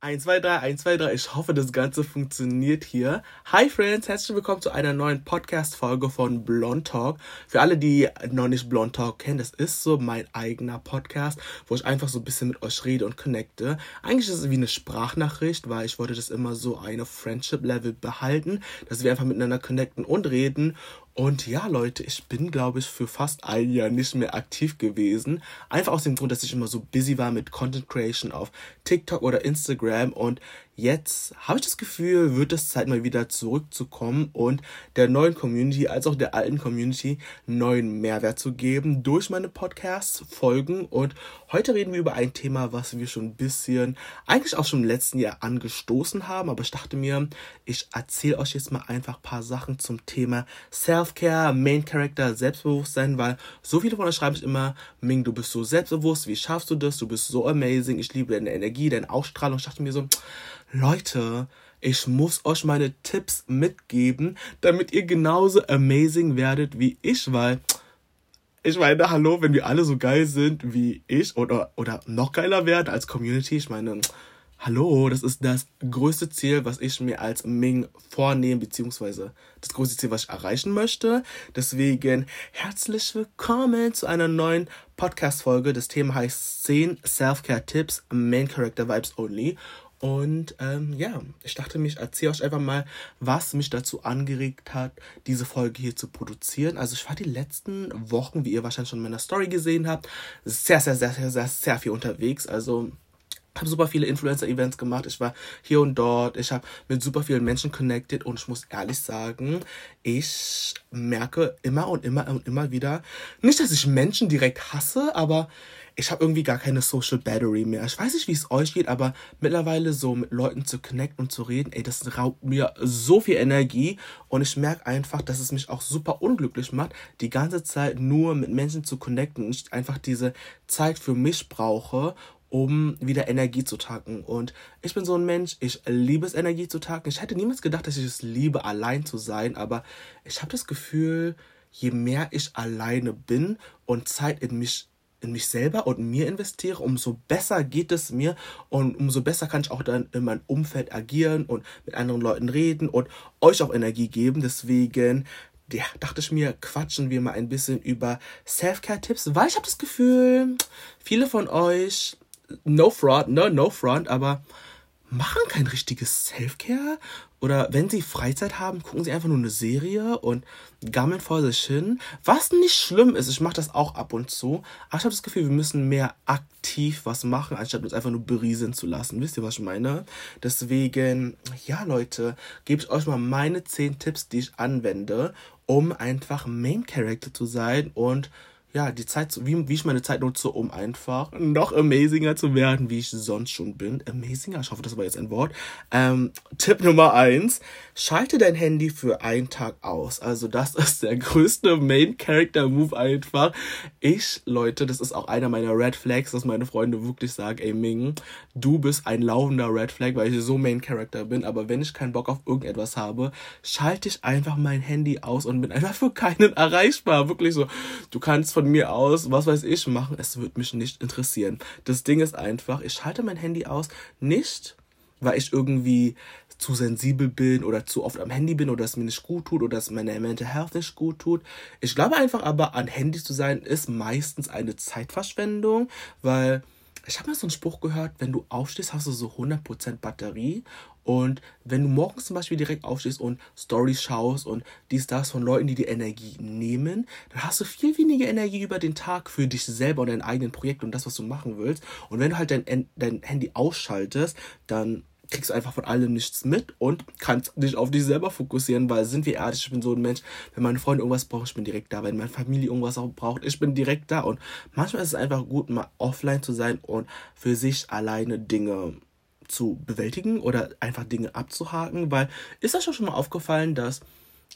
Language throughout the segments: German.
1, 2, 3, 1, 2, 3. Ich hoffe, das Ganze funktioniert hier. Hi Friends, herzlich willkommen zu einer neuen Podcast-Folge von Blond Talk. Für alle, die noch nicht Blond Talk kennen, das ist so mein eigener Podcast, wo ich einfach so ein bisschen mit euch rede und connecte. Eigentlich ist es wie eine Sprachnachricht, weil ich wollte das immer so eine Friendship-Level behalten, dass wir einfach miteinander connecten und reden. Und ja, Leute, ich bin, glaube ich, für fast ein Jahr nicht mehr aktiv gewesen. Einfach aus dem Grund, dass ich immer so busy war mit Content Creation auf TikTok oder Instagram. Und jetzt habe ich das Gefühl, wird es Zeit mal wieder zurückzukommen und der neuen Community als auch der alten Community neuen Mehrwert zu geben durch meine Podcasts, Folgen. Und heute reden wir über ein Thema, was wir schon ein bisschen, eigentlich auch schon im letzten Jahr angestoßen haben. Aber ich dachte mir, ich erzähle euch jetzt mal einfach ein paar Sachen zum Thema Self-Care, Main Character, Selbstbewusstsein, weil so viele von euch schreiben immer, Ming, du bist so selbstbewusst, wie schaffst du das? Du bist so amazing, ich liebe deine Energie, deine Ausstrahlung. Ich dachte mir so, Leute, ich muss euch meine Tipps mitgeben, damit ihr genauso amazing werdet wie ich, weil ich meine, hallo, wenn wir alle so geil sind wie ich oder, oder noch geiler werden als Community, ich meine, hallo, das ist das größte Ziel, was ich mir als Ming vornehme, beziehungsweise das größte Ziel, was ich erreichen möchte. Deswegen herzlich willkommen zu einer neuen Podcast-Folge. Das Thema heißt 10 Self-Care-Tipps, Main Character Vibes Only. Und ähm, ja, ich dachte mir, ich erzähle euch einfach mal, was mich dazu angeregt hat, diese Folge hier zu produzieren. Also ich war die letzten Wochen, wie ihr wahrscheinlich schon in meiner Story gesehen habt, sehr, sehr, sehr, sehr, sehr, sehr viel unterwegs. Also habe super viele Influencer-Events gemacht. Ich war hier und dort. Ich habe mit super vielen Menschen connected und ich muss ehrlich sagen, ich merke immer und immer und immer wieder, nicht, dass ich Menschen direkt hasse, aber ich habe irgendwie gar keine Social Battery mehr. Ich weiß nicht, wie es euch geht, aber mittlerweile so mit Leuten zu connecten und zu reden, ey, das raubt mir so viel Energie und ich merke einfach, dass es mich auch super unglücklich macht, die ganze Zeit nur mit Menschen zu connecten und ich einfach diese Zeit für mich brauche um wieder Energie zu tanken. Und ich bin so ein Mensch, ich liebe es, Energie zu tanken. Ich hätte niemals gedacht, dass ich es liebe, allein zu sein, aber ich habe das Gefühl, je mehr ich alleine bin und Zeit in mich in mich selber und mir investiere, umso besser geht es mir und umso besser kann ich auch dann in meinem Umfeld agieren und mit anderen Leuten reden und euch auch Energie geben. Deswegen ja, dachte ich mir, quatschen wir mal ein bisschen über Self-Care-Tipps, weil ich habe das Gefühl, viele von euch, no fraud, no, no front, aber machen kein richtiges Self-Care oder wenn sie Freizeit haben, gucken sie einfach nur eine Serie und gammeln vor sich hin. Was nicht schlimm ist, ich mache das auch ab und zu. Aber ich habe das Gefühl, wir müssen mehr aktiv was machen, anstatt uns einfach nur berieseln zu lassen. Wisst ihr, was ich meine? Deswegen, ja Leute, gebe ich euch mal meine 10 Tipps, die ich anwende, um einfach Main Character zu sein und ja, die Zeit, wie, wie ich meine Zeit nutze, um einfach noch amazinger zu werden, wie ich sonst schon bin. Amazinger, ich hoffe, das war jetzt ein Wort. Ähm, Tipp Nummer eins: Schalte dein Handy für einen Tag aus. Also, das ist der größte Main Character Move einfach. Ich, Leute, das ist auch einer meiner Red Flags, dass meine Freunde wirklich sagen, ey Ming, du bist ein laufender Red Flag, weil ich so Main Character bin. Aber wenn ich keinen Bock auf irgendetwas habe, schalte ich einfach mein Handy aus und bin einfach für keinen erreichbar. Wirklich so. Du kannst von mir aus, was weiß ich, machen. Es wird mich nicht interessieren. Das Ding ist einfach, ich schalte mein Handy aus, nicht weil ich irgendwie zu sensibel bin oder zu oft am Handy bin oder es mir nicht gut tut oder es meine Mental Health nicht gut tut. Ich glaube einfach aber, an Handy zu sein, ist meistens eine Zeitverschwendung, weil ich habe mal so einen Spruch gehört, wenn du aufstehst, hast du so 100% Batterie. Und wenn du morgens zum Beispiel direkt aufstehst und Stories schaust und dies, das von Leuten, die die Energie nehmen, dann hast du viel weniger Energie über den Tag für dich selber und dein eigenen Projekt und das, was du machen willst. Und wenn du halt dein, dein Handy ausschaltest, dann kriegst einfach von allem nichts mit und kannst dich auf dich selber fokussieren, weil sind wir ehrlich, ich bin so ein Mensch, wenn meine Freunde irgendwas brauchen, ich bin direkt da, wenn meine Familie irgendwas auch braucht, ich bin direkt da. Und manchmal ist es einfach gut, mal offline zu sein und für sich alleine Dinge zu bewältigen oder einfach Dinge abzuhaken, weil ist das schon mal aufgefallen, dass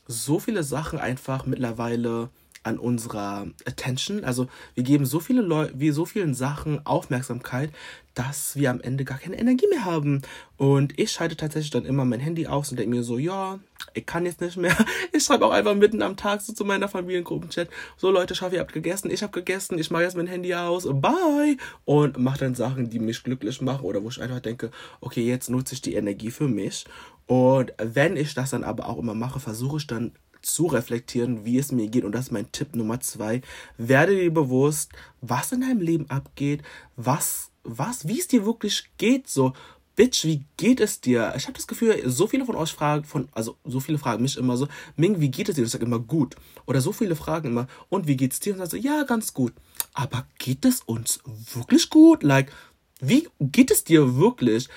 so viele Sachen einfach mittlerweile an unserer Attention. Also wir geben so viele Leute, wie so vielen Sachen Aufmerksamkeit, dass wir am Ende gar keine Energie mehr haben. Und ich schalte tatsächlich dann immer mein Handy aus und denke mir so, ja, ich kann jetzt nicht mehr. Ich schreibe auch einfach mitten am Tag so zu meiner Familiengruppenchat, so Leute, schaffe, ihr habt gegessen, ich habe gegessen, ich mache jetzt mein Handy aus, bye. Und mache dann Sachen, die mich glücklich machen oder wo ich einfach denke, okay, jetzt nutze ich die Energie für mich. Und wenn ich das dann aber auch immer mache, versuche ich dann zu reflektieren, wie es mir geht. Und das ist mein Tipp Nummer zwei. Werde dir bewusst, was in deinem Leben abgeht, was, was, wie es dir wirklich geht. So, Bitch, wie geht es dir? Ich habe das Gefühl, so viele von euch fragen, von, also so viele fragen mich immer so, Ming, wie geht es dir? Und ich sage immer gut. Oder so viele fragen immer, und wie geht's dir? Und ich sage, ja, ganz gut. Aber geht es uns wirklich gut? Like, wie geht es dir wirklich?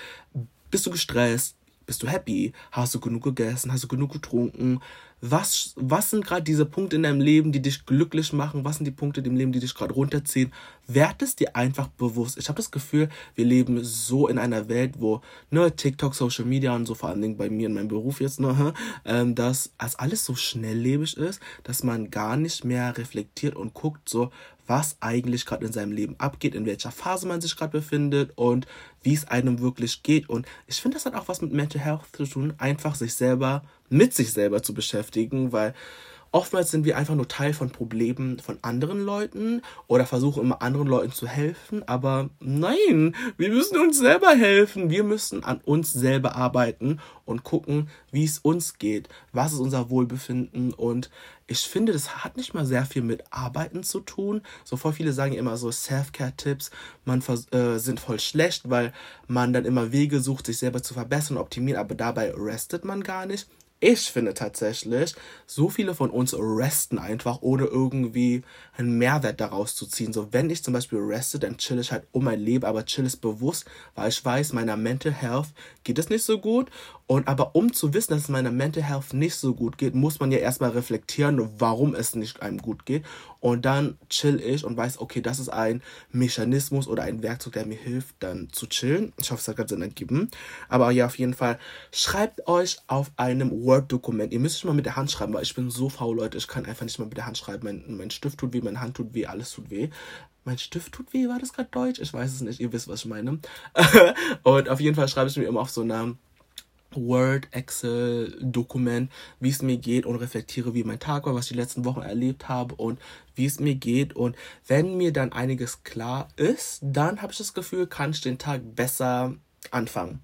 Bist du gestresst? Bist du happy? Hast du genug gegessen? Hast du genug getrunken? Was, was sind gerade diese Punkte in deinem Leben, die dich glücklich machen? Was sind die Punkte im Leben, die dich gerade runterziehen? Werd es dir einfach bewusst. Ich habe das Gefühl, wir leben so in einer Welt, wo ne, TikTok, Social Media und so, vor allen Dingen bei mir in meinem Beruf jetzt, ne, ähm, dass als alles so schnelllebig ist, dass man gar nicht mehr reflektiert und guckt, so, was eigentlich gerade in seinem Leben abgeht, in welcher Phase man sich gerade befindet und wie es einem wirklich geht. Und ich finde, das hat auch was mit Mental Health zu tun, einfach sich selber mit sich selber zu beschäftigen, weil oftmals sind wir einfach nur Teil von Problemen von anderen Leuten oder versuchen immer anderen Leuten zu helfen, aber nein, wir müssen uns selber helfen. Wir müssen an uns selber arbeiten und gucken, wie es uns geht, was ist unser Wohlbefinden und ich finde, das hat nicht mal sehr viel mit Arbeiten zu tun. So voll viele sagen immer so Self-Care-Tipps, man äh, sind voll schlecht, weil man dann immer Wege sucht, sich selber zu verbessern, optimieren, aber dabei restet man gar nicht. Ich finde tatsächlich, so viele von uns resten einfach, ohne irgendwie einen Mehrwert daraus zu ziehen. So, wenn ich zum Beispiel reste, dann chill ich halt um mein Leben, aber chill es bewusst, weil ich weiß, meiner Mental Health geht es nicht so gut. Und aber um zu wissen, dass es meiner Mental Health nicht so gut geht, muss man ja erstmal reflektieren, warum es nicht einem gut geht. Und dann chill ich und weiß, okay, das ist ein Mechanismus oder ein Werkzeug, der mir hilft, dann zu chillen. Ich hoffe, es hat gerade Sinn ergeben. Aber ja, auf jeden Fall, schreibt euch auf einem Word-Dokument. Ihr müsst es mal mit der Hand schreiben, weil ich bin so faul, Leute. Ich kann einfach nicht mal mit der Hand schreiben. Mein, mein Stift tut weh, meine Hand tut weh, alles tut weh. Mein Stift tut weh, war das gerade Deutsch? Ich weiß es nicht, ihr wisst, was ich meine. und auf jeden Fall schreibe ich mir immer auf so einer Word, Excel, Dokument, wie es mir geht und reflektiere, wie mein Tag war, was ich die letzten Wochen erlebt habe und wie es mir geht. Und wenn mir dann einiges klar ist, dann habe ich das Gefühl, kann ich den Tag besser anfangen.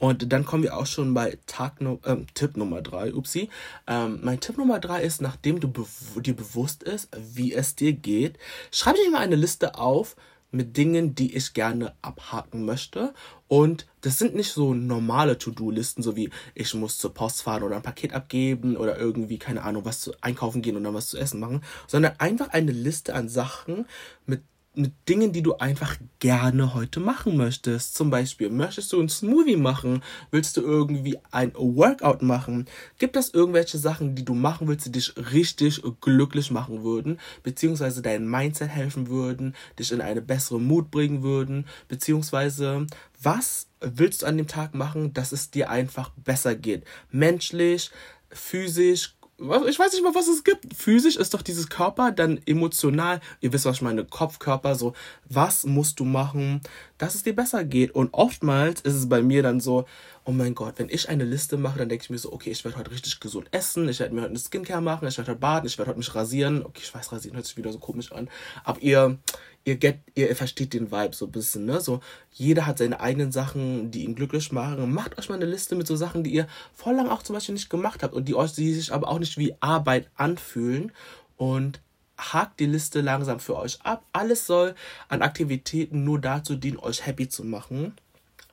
Und dann kommen wir auch schon bei Tag äh, Tipp Nummer drei. Upsi. Ähm, mein Tipp Nummer drei ist, nachdem du be dir bewusst ist, wie es dir geht, schreib dir mal eine Liste auf mit Dingen, die ich gerne abhaken möchte. Und das sind nicht so normale To-Do-Listen, so wie ich muss zur Post fahren oder ein Paket abgeben oder irgendwie, keine Ahnung, was zu einkaufen gehen und dann was zu essen machen, sondern einfach eine Liste an Sachen, mit mit Dingen, die du einfach gerne heute machen möchtest. Zum Beispiel, möchtest du einen Smoothie machen? Willst du irgendwie ein Workout machen? Gibt es irgendwelche Sachen, die du machen willst, die dich richtig glücklich machen würden? Beziehungsweise dein Mindset helfen würden, dich in eine bessere Mut bringen würden? Beziehungsweise, was willst du an dem Tag machen, dass es dir einfach besser geht? Menschlich, physisch, ich weiß nicht mal, was es gibt. Physisch ist doch dieses Körper, dann emotional, ihr wisst, was ich meine, Kopfkörper, so, was musst du machen, dass es dir besser geht? Und oftmals ist es bei mir dann so, oh mein Gott, wenn ich eine Liste mache, dann denke ich mir so, okay, ich werde heute richtig gesund essen, ich werde mir heute eine Skincare machen, ich werde heute baden, ich werde heute mich rasieren. Okay, ich weiß, rasieren hört sich wieder so komisch an. Aber ihr, ihr, get, ihr versteht den Vibe so ein bisschen, ne? So, jeder hat seine eigenen Sachen, die ihn glücklich machen. Macht euch mal eine Liste mit so Sachen, die ihr vor lang auch zum Beispiel nicht gemacht habt und die euch, die sich aber auch nicht wie Arbeit anfühlen. Und hakt die Liste langsam für euch ab. Alles soll an Aktivitäten nur dazu dienen, euch happy zu machen.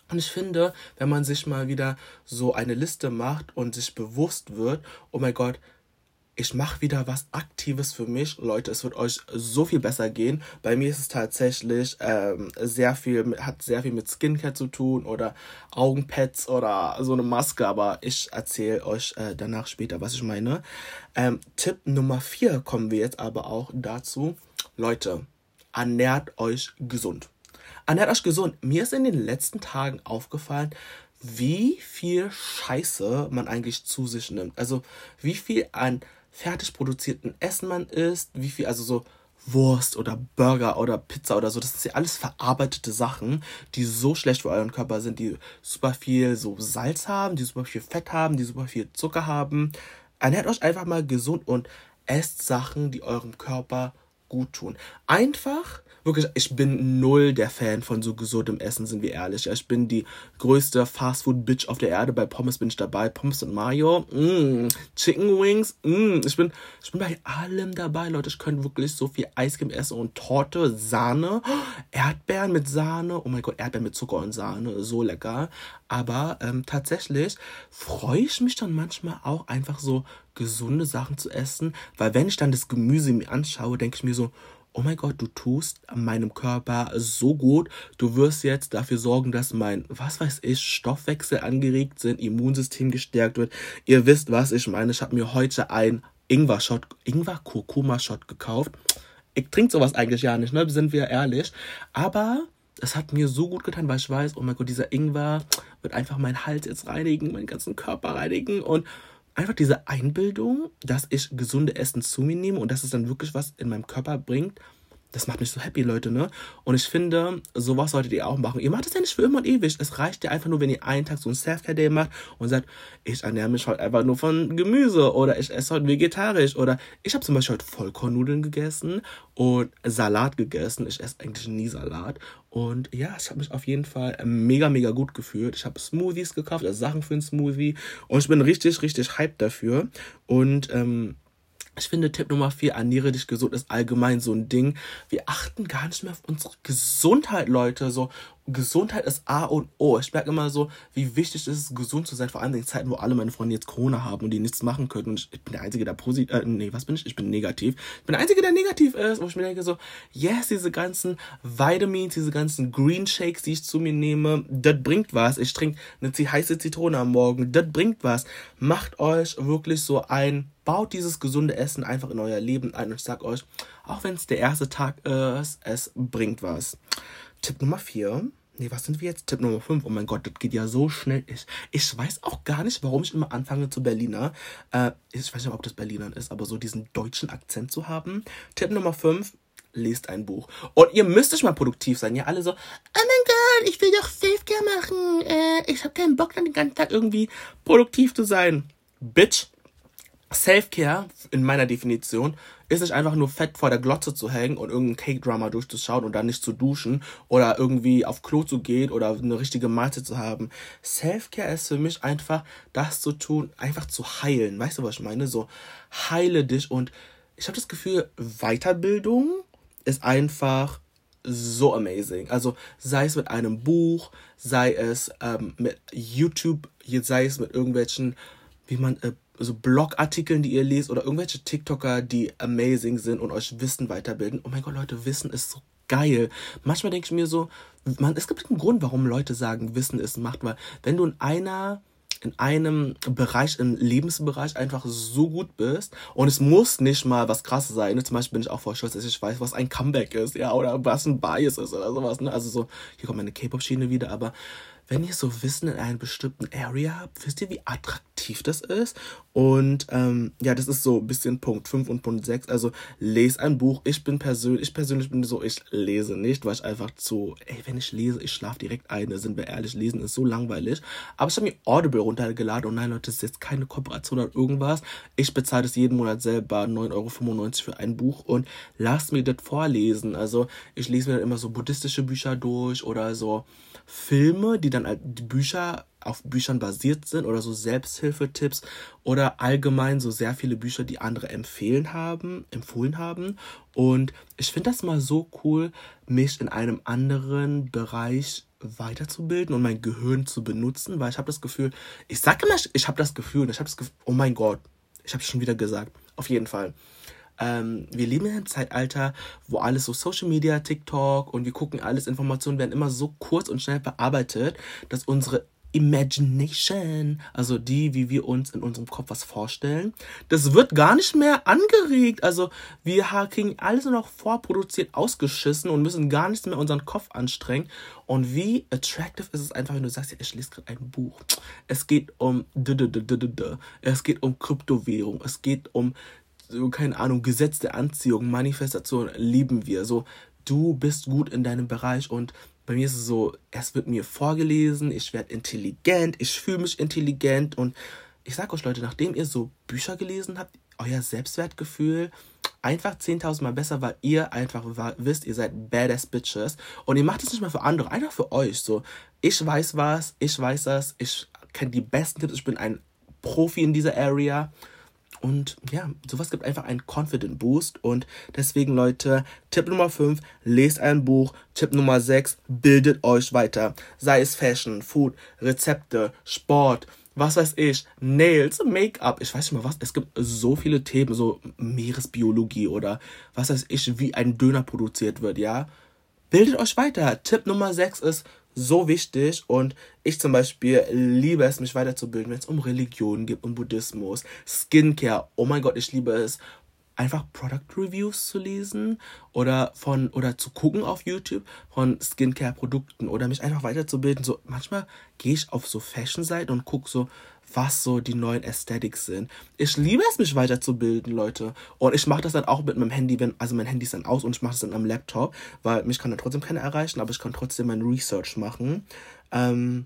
Und ich finde, wenn man sich mal wieder so eine Liste macht und sich bewusst wird, oh mein Gott, ich mache wieder was Aktives für mich. Leute, es wird euch so viel besser gehen. Bei mir ist es tatsächlich ähm, sehr viel, hat sehr viel mit Skincare zu tun oder Augenpads oder so eine Maske, aber ich erzähle euch äh, danach später, was ich meine. Ähm, Tipp Nummer 4 kommen wir jetzt aber auch dazu. Leute, ernährt euch gesund. Ernährt euch gesund. Mir ist in den letzten Tagen aufgefallen, wie viel Scheiße man eigentlich zu sich nimmt. Also wie viel an fertig produzierten Essen man isst, wie viel, also so Wurst oder Burger oder Pizza oder so, das ist ja alles verarbeitete Sachen, die so schlecht für euren Körper sind, die super viel so Salz haben, die super viel Fett haben, die super viel Zucker haben. Ernährt euch einfach mal gesund und esst Sachen, die eurem Körper gut tun. Einfach wirklich, ich bin null der Fan von so gesundem Essen, sind wir ehrlich. Ich bin die größte Fastfood-Bitch auf der Erde. Bei Pommes bin ich dabei. Pommes und Mayo, mm, Chicken Wings, mm, ich bin, ich bin bei allem dabei, Leute. Ich könnte wirklich so viel Eiscreme essen und Torte, Sahne, Erdbeeren mit Sahne. Oh mein Gott, Erdbeeren mit Zucker und Sahne, so lecker. Aber ähm, tatsächlich freue ich mich dann manchmal auch einfach so gesunde Sachen zu essen, weil wenn ich dann das Gemüse mir anschaue, denke ich mir so, oh mein Gott, du tust meinem Körper so gut, du wirst jetzt dafür sorgen, dass mein, was weiß ich, Stoffwechsel angeregt sind, Immunsystem gestärkt wird. Ihr wisst, was ich meine. Ich habe mir heute ein Ingwer-Shot, Ingwer-Kurkuma-Shot gekauft. Ich trinke sowas eigentlich ja nicht, ne? Sind wir ehrlich. Aber es hat mir so gut getan, weil ich weiß, oh mein Gott, dieser Ingwer wird einfach meinen Hals jetzt reinigen, meinen ganzen Körper reinigen und einfach diese Einbildung, dass ich gesunde Essen zu mir nehme und dass es dann wirklich was in meinem Körper bringt, das macht mich so happy, Leute, ne? Und ich finde, sowas solltet ihr auch machen. Ihr macht es ja nicht für immer und ewig. Es reicht ja einfach nur, wenn ihr einen Tag so ein Self-Care-Day macht und sagt, ich ernähre mich heute einfach nur von Gemüse oder ich esse heute vegetarisch oder ich habe zum Beispiel heute Vollkornnudeln gegessen und Salat gegessen. Ich esse eigentlich nie Salat. Und ja, ich habe mich auf jeden Fall mega, mega gut gefühlt. Ich habe Smoothies gekauft, also Sachen für einen Smoothie. Und ich bin richtig, richtig hyped dafür. Und ähm, ich finde Tipp Nummer 4, ernähre dich gesund, ist allgemein so ein Ding. Wir achten gar nicht mehr auf unsere Gesundheit, Leute. So, Gesundheit ist A und O. Ich merke immer so, wie wichtig es ist, gesund zu sein, vor allem in Zeiten, wo alle meine Freunde jetzt Corona haben und die nichts machen können. Und ich bin der Einzige, der positiv, äh, nee, was bin ich? Ich bin negativ. Ich bin der Einzige, der negativ ist, wo ich mir denke so, yes, diese ganzen Vitamins, diese ganzen Green Shakes, die ich zu mir nehme, das bringt was. Ich trinke eine heiße Zitrone am Morgen, das bringt was. Macht euch wirklich so ein, baut dieses gesunde Essen einfach in euer Leben ein und ich sag euch, auch wenn es der erste Tag ist, es bringt was. Tipp Nummer 4. Nee, was sind wir jetzt? Tipp Nummer 5. Oh mein Gott, das geht ja so schnell. Ich, ich weiß auch gar nicht, warum ich immer anfange zu Berliner. Äh, ich weiß nicht, ob das Berlinern ist, aber so diesen deutschen Akzent zu haben. Tipp Nummer 5. Lest ein Buch. Und ihr müsst euch mal produktiv sein. Ja, alle so, oh mein Gott, ich will doch Selfcare machen. Äh, ich habe keinen Bock, dann den ganzen Tag irgendwie produktiv zu sein. Bitch. Selfcare, in meiner Definition, ist nicht einfach nur fett vor der Glotze zu hängen und irgendein Cake-Drama durchzuschauen und dann nicht zu duschen oder irgendwie auf Klo zu gehen oder eine richtige Mahlzeit zu haben. Selfcare ist für mich einfach das zu tun, einfach zu heilen. Weißt du, was ich meine? So, heile dich und ich habe das Gefühl, Weiterbildung ist einfach so amazing. Also sei es mit einem Buch, sei es ähm, mit YouTube, sei es mit irgendwelchen, wie man äh, so Blogartikeln, die ihr lest oder irgendwelche TikToker, die amazing sind und euch Wissen weiterbilden. Oh mein Gott, Leute, Wissen ist so geil. Manchmal denke ich mir so, man, es gibt einen Grund, warum Leute sagen, Wissen ist Macht, weil wenn du in einer in einem Bereich, im Lebensbereich einfach so gut bist und es muss nicht mal was krasses sein. Ne? Zum Beispiel bin ich auch voll stolz, dass ich weiß, was ein Comeback ist, ja, oder was ein Bias ist oder sowas. Ne? Also so, hier kommt meine K-Pop-Schiene wieder, aber wenn ihr so Wissen in einer bestimmten Area habt, wisst ihr, wie attraktiv das ist? Und ähm, ja, das ist so ein bisschen Punkt 5 und Punkt 6. Also lese ein Buch. Ich bin persönlich, ich persönlich bin so, ich lese nicht, weil ich einfach zu, ey, wenn ich lese, ich schlafe direkt ein. Da sind wir ehrlich, lesen ist so langweilig. Aber ich habe mir Audible runtergeladen und nein, Leute, das ist jetzt keine Kooperation oder irgendwas. Ich bezahle das jeden Monat selber 9,95 Euro für ein Buch und lasst mir das vorlesen. Also ich lese mir dann immer so buddhistische Bücher durch oder so Filme, die dann als Bücher auf Büchern basiert sind oder so Selbsthilfetipps oder allgemein so sehr viele Bücher, die andere empfehlen haben, empfohlen haben. Und ich finde das mal so cool, mich in einem anderen Bereich weiterzubilden und mein Gehirn zu benutzen, weil ich habe das Gefühl, ich sage immer, ich habe das Gefühl, ich habe das Gefühl, oh mein Gott, ich habe es schon wieder gesagt, auf jeden Fall. Ähm, wir leben in einem Zeitalter, wo alles so Social Media, TikTok und wir gucken alles, Informationen werden immer so kurz und schnell bearbeitet, dass unsere Imagination, also die, wie wir uns in unserem Kopf was vorstellen, das wird gar nicht mehr angeregt. Also wir kriegen alles nur noch vorproduziert ausgeschissen und müssen gar nichts mehr unseren Kopf anstrengen. Und wie attractive ist es einfach, wenn du sagst, ja, ich lese gerade ein Buch. Es geht um es geht um Kryptowährung, es geht um so, keine Ahnung, Gesetz der Anziehung, Manifestation lieben wir. So, du bist gut in deinem Bereich und bei mir ist es so, es wird mir vorgelesen, ich werde intelligent, ich fühle mich intelligent und ich sag euch Leute, nachdem ihr so Bücher gelesen habt, euer Selbstwertgefühl einfach 10.000 Mal besser, weil ihr einfach wisst, ihr seid badass Bitches und ihr macht es nicht mal für andere, einfach für euch. So, ich weiß was, ich weiß das, ich kenne die besten Tipps, ich bin ein Profi in dieser Area. Und ja, sowas gibt einfach einen Confident Boost. Und deswegen, Leute, Tipp Nummer 5, lest ein Buch. Tipp Nummer 6, bildet euch weiter. Sei es Fashion, Food, Rezepte, Sport, was weiß ich, Nails, Make-up, ich weiß nicht mal was. Es gibt so viele Themen, so Meeresbiologie oder was weiß ich, wie ein Döner produziert wird, ja. Bildet euch weiter. Tipp Nummer 6 ist so wichtig und ich zum Beispiel liebe es, mich weiterzubilden, wenn es um Religion geht, um Buddhismus, Skincare. Oh mein Gott, ich liebe es einfach Product Reviews zu lesen oder von oder zu gucken auf YouTube von Skincare Produkten oder mich einfach weiterzubilden. So manchmal gehe ich auf so Fashion Seiten und gucke so was so die neuen Aesthetics sind. Ich liebe es, mich weiterzubilden, Leute. Und ich mache das dann auch mit meinem Handy, wenn, also mein Handy ist dann aus und ich mache das dann am Laptop, weil mich kann dann trotzdem keiner erreichen, aber ich kann trotzdem mein Research machen. Ähm,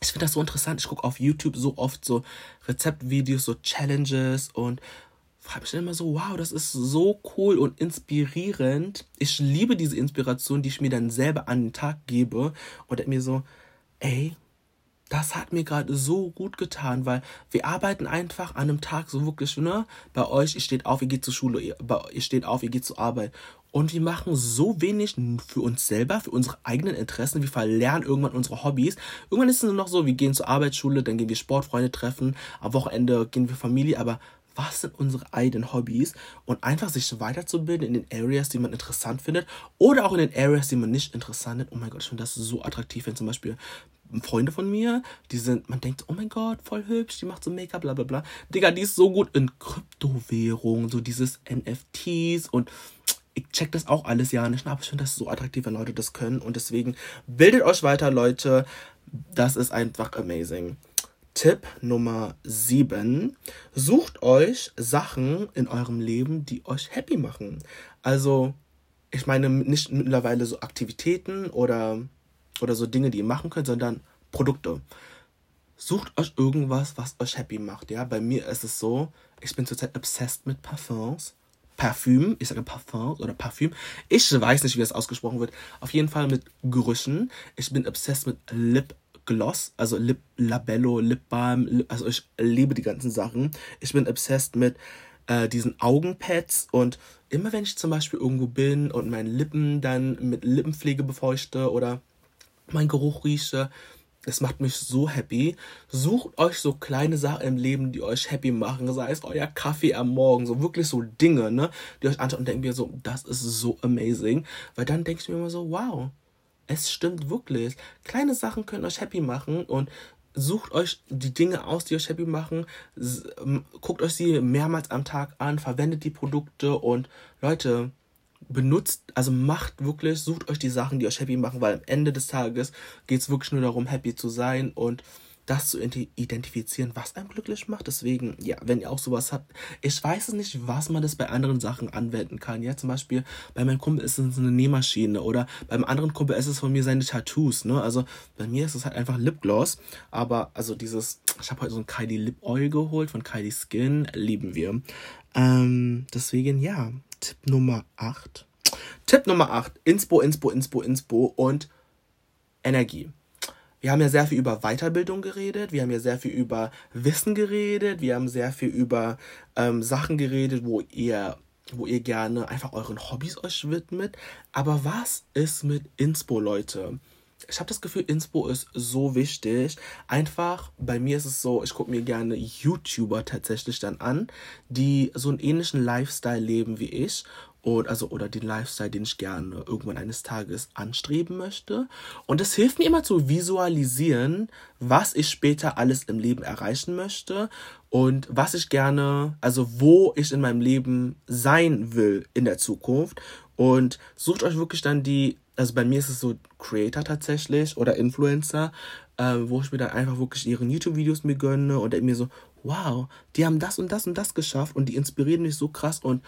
ich finde das so interessant. Ich gucke auf YouTube so oft so Rezeptvideos, so Challenges und frage mich dann immer so, wow, das ist so cool und inspirierend. Ich liebe diese Inspiration, die ich mir dann selber an den Tag gebe und denke mir so, ey, das hat mir gerade so gut getan, weil wir arbeiten einfach an einem Tag so wirklich, ne? Bei euch, ihr steht auf, ihr geht zur Schule, ihr, ihr steht auf, ihr geht zur Arbeit. Und wir machen so wenig für uns selber, für unsere eigenen Interessen. Wir verlernen irgendwann unsere Hobbys. Irgendwann ist es nur noch so, wir gehen zur Arbeitsschule, dann gehen wir Sportfreunde treffen, am Wochenende gehen wir Familie, aber was sind unsere eigenen Hobbys und einfach sich weiterzubilden in den Areas, die man interessant findet oder auch in den Areas, die man nicht interessant findet. Oh mein Gott, ich finde das so attraktiv, wenn zum Beispiel Freunde von mir, die sind, man denkt, oh mein Gott, voll hübsch, die macht so Make-up, bla bla bla. Digga, die ist so gut in Kryptowährung, so dieses NFTs und ich check das auch alles ja nicht, aber ich finde das so attraktiv, wenn Leute das können und deswegen bildet euch weiter, Leute. Das ist einfach amazing. Tipp Nummer 7. Sucht euch Sachen in eurem Leben, die euch happy machen. Also, ich meine nicht mittlerweile so Aktivitäten oder, oder so Dinge, die ihr machen könnt, sondern Produkte. Sucht euch irgendwas, was euch happy macht. Ja, bei mir ist es so, ich bin zurzeit obsessed mit Parfums. Parfüm, ich sage Parfum oder Parfüm. Ich weiß nicht, wie das ausgesprochen wird. Auf jeden Fall mit Gerüchen. Ich bin obsessed mit Lip Gloss, also Lip Labello, Lip Balm, also ich liebe die ganzen Sachen. Ich bin obsessed mit äh, diesen Augenpads und immer wenn ich zum Beispiel irgendwo bin und meine Lippen dann mit Lippenpflege befeuchte oder mein Geruch rieche, das macht mich so happy. Sucht euch so kleine Sachen im Leben, die euch happy machen. Sei es euer Kaffee am Morgen, so wirklich so Dinge, ne, die euch anschauen und denken mir so, das ist so amazing. Weil dann denke ich mir immer so, wow, es stimmt wirklich. Kleine Sachen können euch happy machen und sucht euch die Dinge aus, die euch happy machen. Ähm, guckt euch sie mehrmals am Tag an, verwendet die Produkte und Leute, benutzt, also macht wirklich, sucht euch die Sachen, die euch happy machen, weil am Ende des Tages geht es wirklich nur darum, happy zu sein und das zu identifizieren, was einem glücklich macht. Deswegen, ja, wenn ihr auch sowas habt, ich weiß es nicht, was man das bei anderen Sachen anwenden kann. Ja, zum Beispiel bei meinem Kumpel ist es eine Nähmaschine oder beim anderen Kumpel ist es von mir seine Tattoos. Ne? Also bei mir ist es halt einfach Lipgloss. Aber also dieses, ich habe heute so ein Kylie Lip Oil geholt von Kylie Skin, lieben wir. Ähm, deswegen, ja, Tipp Nummer 8. Tipp Nummer 8, Inspo, Inspo, Inspo, Inspo und Energie wir haben ja sehr viel über Weiterbildung geredet, wir haben ja sehr viel über Wissen geredet, wir haben sehr viel über ähm, Sachen geredet, wo ihr, wo ihr gerne einfach euren Hobbys euch widmet. Aber was ist mit Inspo, Leute? Ich habe das Gefühl, Inspo ist so wichtig. Einfach, bei mir ist es so, ich gucke mir gerne YouTuber tatsächlich dann an, die so einen ähnlichen Lifestyle leben wie ich und also oder den Lifestyle, den ich gerne irgendwann eines Tages anstreben möchte. Und das hilft mir immer zu visualisieren, was ich später alles im Leben erreichen möchte und was ich gerne, also wo ich in meinem Leben sein will in der Zukunft. Und sucht euch wirklich dann die, also bei mir ist es so Creator tatsächlich oder Influencer, äh, wo ich mir dann einfach wirklich ihren YouTube-Videos mir gönne und mir so, wow, die haben das und das und das geschafft und die inspirieren mich so krass und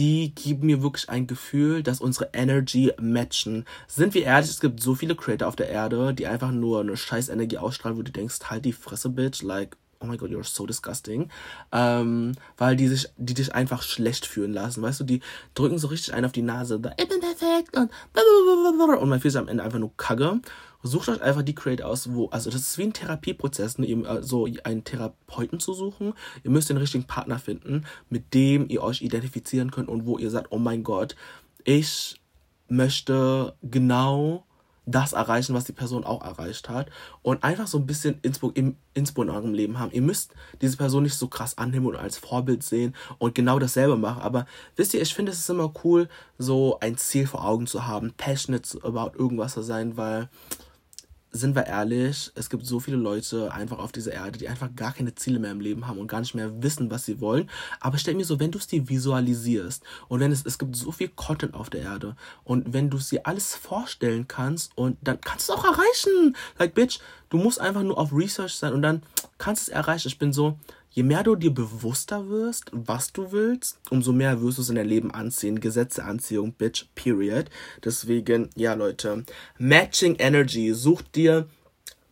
die geben mir wirklich ein Gefühl, dass unsere Energy matchen. Sind wir ehrlich, es gibt so viele Creator auf der Erde, die einfach nur eine scheiß Energie ausstrahlen, wo du denkst, halt die Fresse, Bitch, like, oh my god, you're so disgusting. Ähm, weil die sich, die dich einfach schlecht fühlen lassen. Weißt du, die drücken so richtig einen auf die Nase, ich bin perfekt und und man fühlt sich am Ende einfach nur kacke. Sucht euch einfach die Create aus, wo, also das ist wie ein Therapieprozess, ne? Ihr, so einen Therapeuten zu suchen. Ihr müsst den richtigen Partner finden, mit dem ihr euch identifizieren könnt und wo ihr sagt, oh mein Gott, ich möchte genau das erreichen, was die Person auch erreicht hat. Und einfach so ein bisschen Inspo, Inspo in eurem Leben haben. Ihr müsst diese Person nicht so krass annehmen und als Vorbild sehen und genau dasselbe machen. Aber wisst ihr, ich finde es ist immer cool, so ein Ziel vor Augen zu haben, passionate about irgendwas zu sein, weil sind wir ehrlich, es gibt so viele Leute einfach auf dieser Erde, die einfach gar keine Ziele mehr im Leben haben und gar nicht mehr wissen, was sie wollen. Aber stell mir so, wenn du es dir visualisierst und wenn es, es gibt so viel Content auf der Erde und wenn du es dir alles vorstellen kannst und dann kannst du es auch erreichen. Like, bitch, du musst einfach nur auf Research sein und dann kannst du es erreichen. Ich bin so, je mehr du dir bewusster wirst, was du willst, umso mehr wirst du es in dein Leben anziehen. Gesetze Anziehung, bitch, period. Deswegen, ja, Leute, Matching Energy, such dir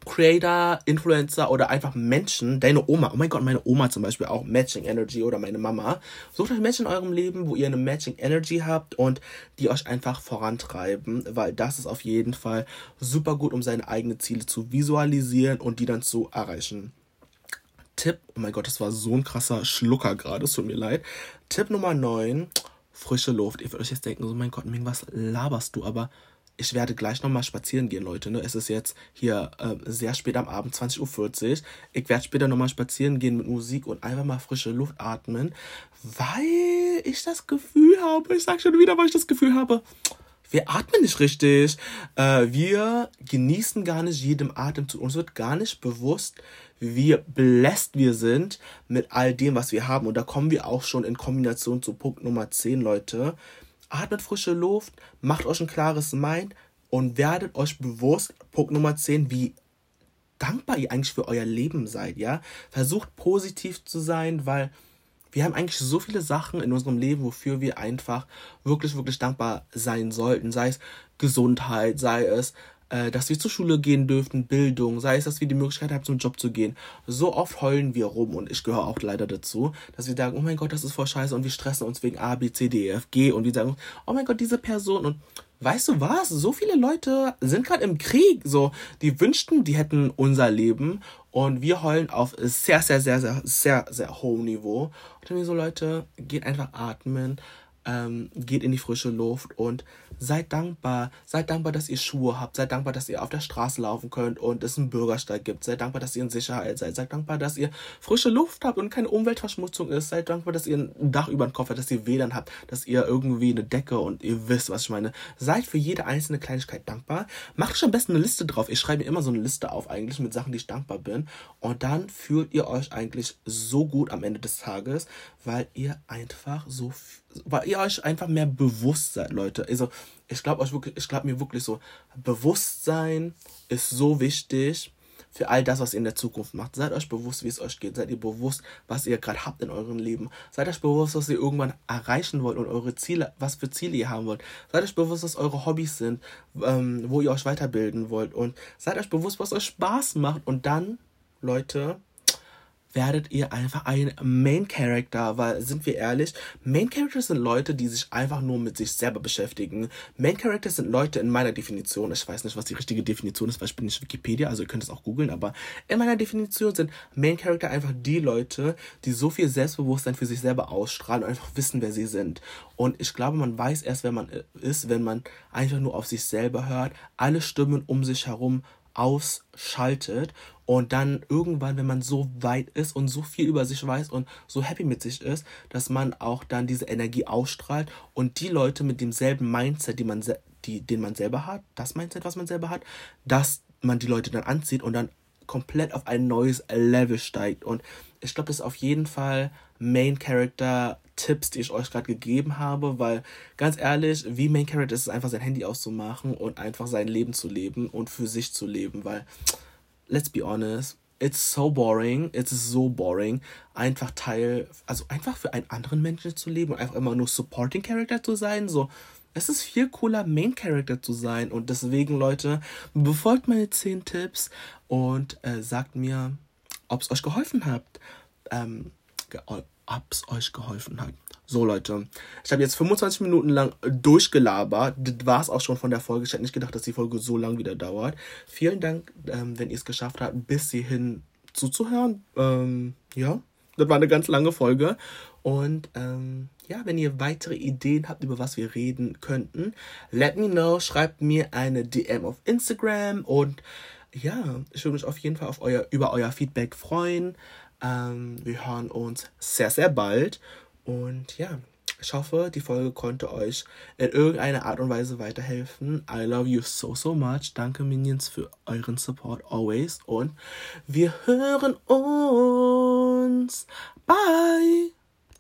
Creator, Influencer oder einfach Menschen, deine Oma, oh mein Gott, meine Oma zum Beispiel auch, Matching Energy oder meine Mama. Sucht euch Menschen in eurem Leben, wo ihr eine Matching Energy habt und die euch einfach vorantreiben, weil das ist auf jeden Fall super gut, um seine eigenen Ziele zu visualisieren und die dann zu erreichen. Tipp, oh mein Gott, das war so ein krasser Schlucker gerade, es tut mir leid. Tipp Nummer 9, frische Luft. Ihr würdet euch jetzt denken, so mein Gott, Ming, was laberst du? Aber ich werde gleich nochmal spazieren gehen, Leute. Ne? Es ist jetzt hier äh, sehr spät am Abend, 20.40 Uhr. Ich werde später nochmal spazieren gehen mit Musik und einfach mal frische Luft atmen, weil ich das Gefühl habe, ich sag schon wieder, weil ich das Gefühl habe, wir atmen nicht richtig. Äh, wir genießen gar nicht jedem Atemzug. Uns wird gar nicht bewusst, wie bläst wir sind mit all dem, was wir haben. Und da kommen wir auch schon in Kombination zu Punkt Nummer 10, Leute. Atmet frische Luft, macht euch ein klares Mind und werdet euch bewusst, Punkt Nummer 10, wie dankbar ihr eigentlich für euer Leben seid, ja. Versucht positiv zu sein, weil wir haben eigentlich so viele Sachen in unserem Leben, wofür wir einfach wirklich, wirklich dankbar sein sollten. Sei es Gesundheit, sei es äh, dass wir zur Schule gehen dürfen, Bildung, sei es, dass wir die Möglichkeit haben, zum Job zu gehen. So oft heulen wir rum und ich gehöre auch leider dazu, dass wir sagen, oh mein Gott, das ist voll scheiße und wir stressen uns wegen A, B, C, D, E, F, G und wir sagen, oh mein Gott, diese Person und weißt du was? So viele Leute sind gerade im Krieg, so, die wünschten, die hätten unser Leben und wir heulen auf sehr, sehr, sehr, sehr, sehr, sehr hohem Niveau. Und dann so, Leute, geht einfach atmen, ähm, geht in die frische Luft und seid dankbar. Seid dankbar, dass ihr Schuhe habt. Seid dankbar, dass ihr auf der Straße laufen könnt und es einen Bürgersteig gibt. Seid dankbar, dass ihr in Sicherheit seid. Seid dankbar, dass ihr frische Luft habt und keine Umweltverschmutzung ist. Seid dankbar, dass ihr ein Dach über dem Kopf habt, dass ihr WLAN habt, dass ihr irgendwie eine Decke und ihr wisst, was ich meine. Seid für jede einzelne Kleinigkeit dankbar. Macht euch am besten eine Liste drauf. Ich schreibe mir immer so eine Liste auf eigentlich mit Sachen, die ich dankbar bin. Und dann fühlt ihr euch eigentlich so gut am Ende des Tages, weil ihr einfach so, weil ihr euch einfach mehr bewusst seid, Leute. Also ich glaube euch wirklich, ich glaube mir wirklich so, Bewusstsein ist so wichtig für all das, was ihr in der Zukunft macht. Seid euch bewusst, wie es euch geht. Seid ihr bewusst, was ihr gerade habt in eurem Leben. Seid euch bewusst, was ihr irgendwann erreichen wollt und eure Ziele, was für Ziele ihr haben wollt. Seid euch bewusst, was eure Hobbys sind, ähm, wo ihr euch weiterbilden wollt. Und seid euch bewusst, was euch Spaß macht. Und dann, Leute, werdet ihr einfach ein Main Character, weil sind wir ehrlich, Main Characters sind Leute, die sich einfach nur mit sich selber beschäftigen. Main Characters sind Leute in meiner Definition, ich weiß nicht, was die richtige Definition ist, weil ich bin nicht Wikipedia, also ihr könnt es auch googeln, aber in meiner Definition sind Main Character einfach die Leute, die so viel Selbstbewusstsein für sich selber ausstrahlen und einfach wissen, wer sie sind. Und ich glaube, man weiß erst, wer man ist, wenn man einfach nur auf sich selber hört, alle Stimmen um sich herum ausschaltet und dann irgendwann, wenn man so weit ist und so viel über sich weiß und so happy mit sich ist, dass man auch dann diese Energie ausstrahlt und die Leute mit demselben Mindset, die man, die, den man selber hat, das Mindset, was man selber hat, dass man die Leute dann anzieht und dann komplett auf ein neues Level steigt. Und ich glaube, das ist auf jeden Fall Main Character Tipps, die ich euch gerade gegeben habe, weil ganz ehrlich, wie Main Character ist es einfach sein Handy auszumachen und einfach sein Leben zu leben und für sich zu leben, weil let's be honest, it's so boring, it's so boring, einfach Teil, also einfach für einen anderen Menschen zu leben und einfach immer nur Supporting Character zu sein, so. Es ist viel cooler, Main Character zu sein. Und deswegen, Leute, befolgt meine 10 Tipps und äh, sagt mir, ob es euch geholfen hat. Ähm, ob es euch geholfen hat. So, Leute, ich habe jetzt 25 Minuten lang durchgelabert. Das war es auch schon von der Folge. Ich hätte nicht gedacht, dass die Folge so lang wieder dauert. Vielen Dank, ähm, wenn ihr es geschafft habt, bis hierhin zuzuhören. Ähm, ja, das war eine ganz lange Folge. Und ähm, ja, wenn ihr weitere Ideen habt, über was wir reden könnten, let me know. Schreibt mir eine DM auf Instagram. Und ja, ich würde mich auf jeden Fall auf euer, über euer Feedback freuen. Ähm, wir hören uns sehr, sehr bald. Und ja, ich hoffe, die Folge konnte euch in irgendeiner Art und Weise weiterhelfen. I love you so, so much. Danke, Minions, für euren Support always. Und wir hören uns. Bye.